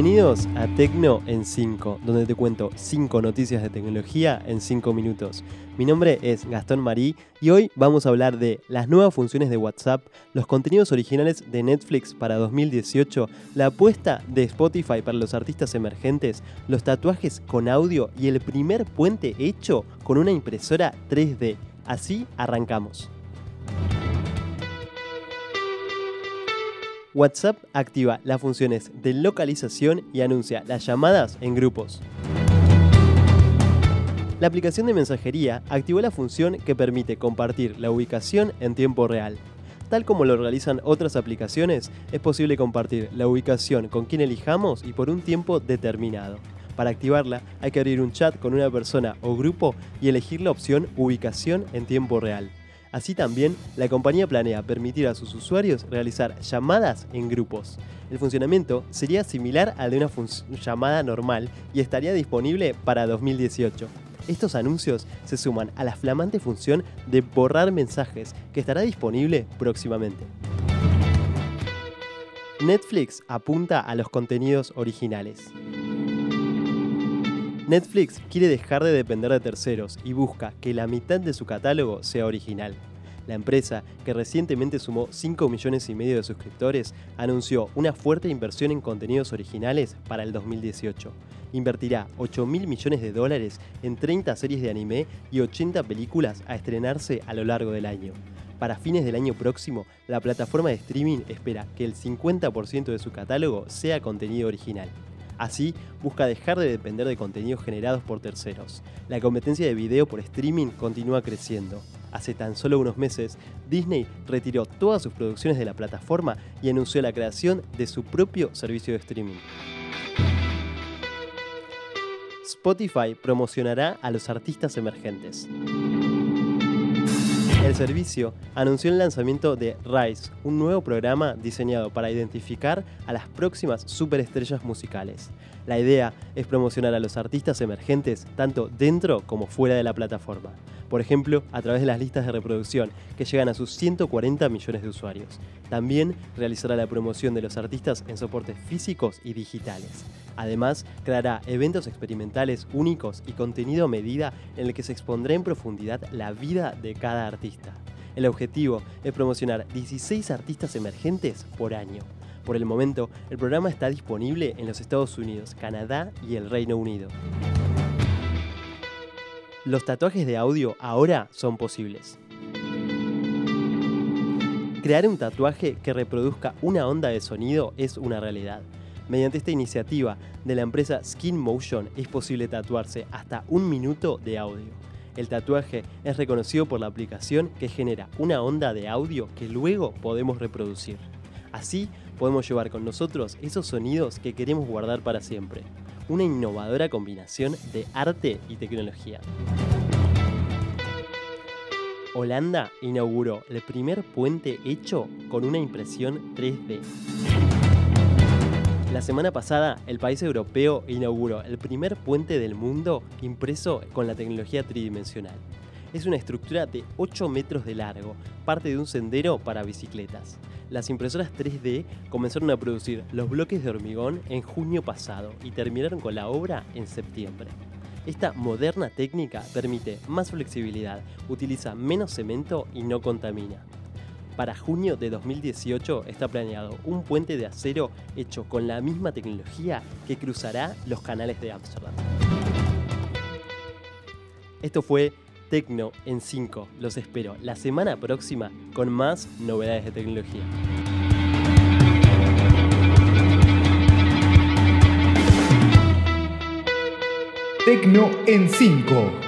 Bienvenidos a Tecno en 5, donde te cuento 5 noticias de tecnología en 5 minutos. Mi nombre es Gastón Marí y hoy vamos a hablar de las nuevas funciones de WhatsApp, los contenidos originales de Netflix para 2018, la apuesta de Spotify para los artistas emergentes, los tatuajes con audio y el primer puente hecho con una impresora 3D. Así arrancamos. WhatsApp activa las funciones de localización y anuncia las llamadas en grupos. La aplicación de mensajería activó la función que permite compartir la ubicación en tiempo real. Tal como lo realizan otras aplicaciones, es posible compartir la ubicación con quien elijamos y por un tiempo determinado. Para activarla hay que abrir un chat con una persona o grupo y elegir la opción ubicación en tiempo real. Así también, la compañía planea permitir a sus usuarios realizar llamadas en grupos. El funcionamiento sería similar al de una llamada normal y estaría disponible para 2018. Estos anuncios se suman a la flamante función de borrar mensajes que estará disponible próximamente. Netflix apunta a los contenidos originales. Netflix quiere dejar de depender de terceros y busca que la mitad de su catálogo sea original. La empresa, que recientemente sumó 5 millones y medio de suscriptores, anunció una fuerte inversión en contenidos originales para el 2018. Invertirá 8 mil millones de dólares en 30 series de anime y 80 películas a estrenarse a lo largo del año. Para fines del año próximo, la plataforma de streaming espera que el 50% de su catálogo sea contenido original. Así, busca dejar de depender de contenidos generados por terceros. La competencia de video por streaming continúa creciendo. Hace tan solo unos meses, Disney retiró todas sus producciones de la plataforma y anunció la creación de su propio servicio de streaming. Spotify promocionará a los artistas emergentes. El servicio anunció el lanzamiento de Rise, un nuevo programa diseñado para identificar a las próximas superestrellas musicales. La idea es promocionar a los artistas emergentes tanto dentro como fuera de la plataforma por ejemplo, a través de las listas de reproducción, que llegan a sus 140 millones de usuarios. También realizará la promoción de los artistas en soportes físicos y digitales. Además, creará eventos experimentales únicos y contenido a medida en el que se expondrá en profundidad la vida de cada artista. El objetivo es promocionar 16 artistas emergentes por año. Por el momento, el programa está disponible en los Estados Unidos, Canadá y el Reino Unido. Los tatuajes de audio ahora son posibles. Crear un tatuaje que reproduzca una onda de sonido es una realidad. Mediante esta iniciativa de la empresa Skin Motion es posible tatuarse hasta un minuto de audio. El tatuaje es reconocido por la aplicación que genera una onda de audio que luego podemos reproducir. Así podemos llevar con nosotros esos sonidos que queremos guardar para siempre una innovadora combinación de arte y tecnología. Holanda inauguró el primer puente hecho con una impresión 3D. La semana pasada, el país europeo inauguró el primer puente del mundo impreso con la tecnología tridimensional. Es una estructura de 8 metros de largo, parte de un sendero para bicicletas las impresoras 3D comenzaron a producir los bloques de hormigón en junio pasado y terminaron con la obra en septiembre. Esta moderna técnica permite más flexibilidad, utiliza menos cemento y no contamina. Para junio de 2018 está planeado un puente de acero hecho con la misma tecnología que cruzará los canales de Ámsterdam. Esto fue Tecno en 5. Los espero la semana próxima con más novedades de tecnología. Tecno en 5.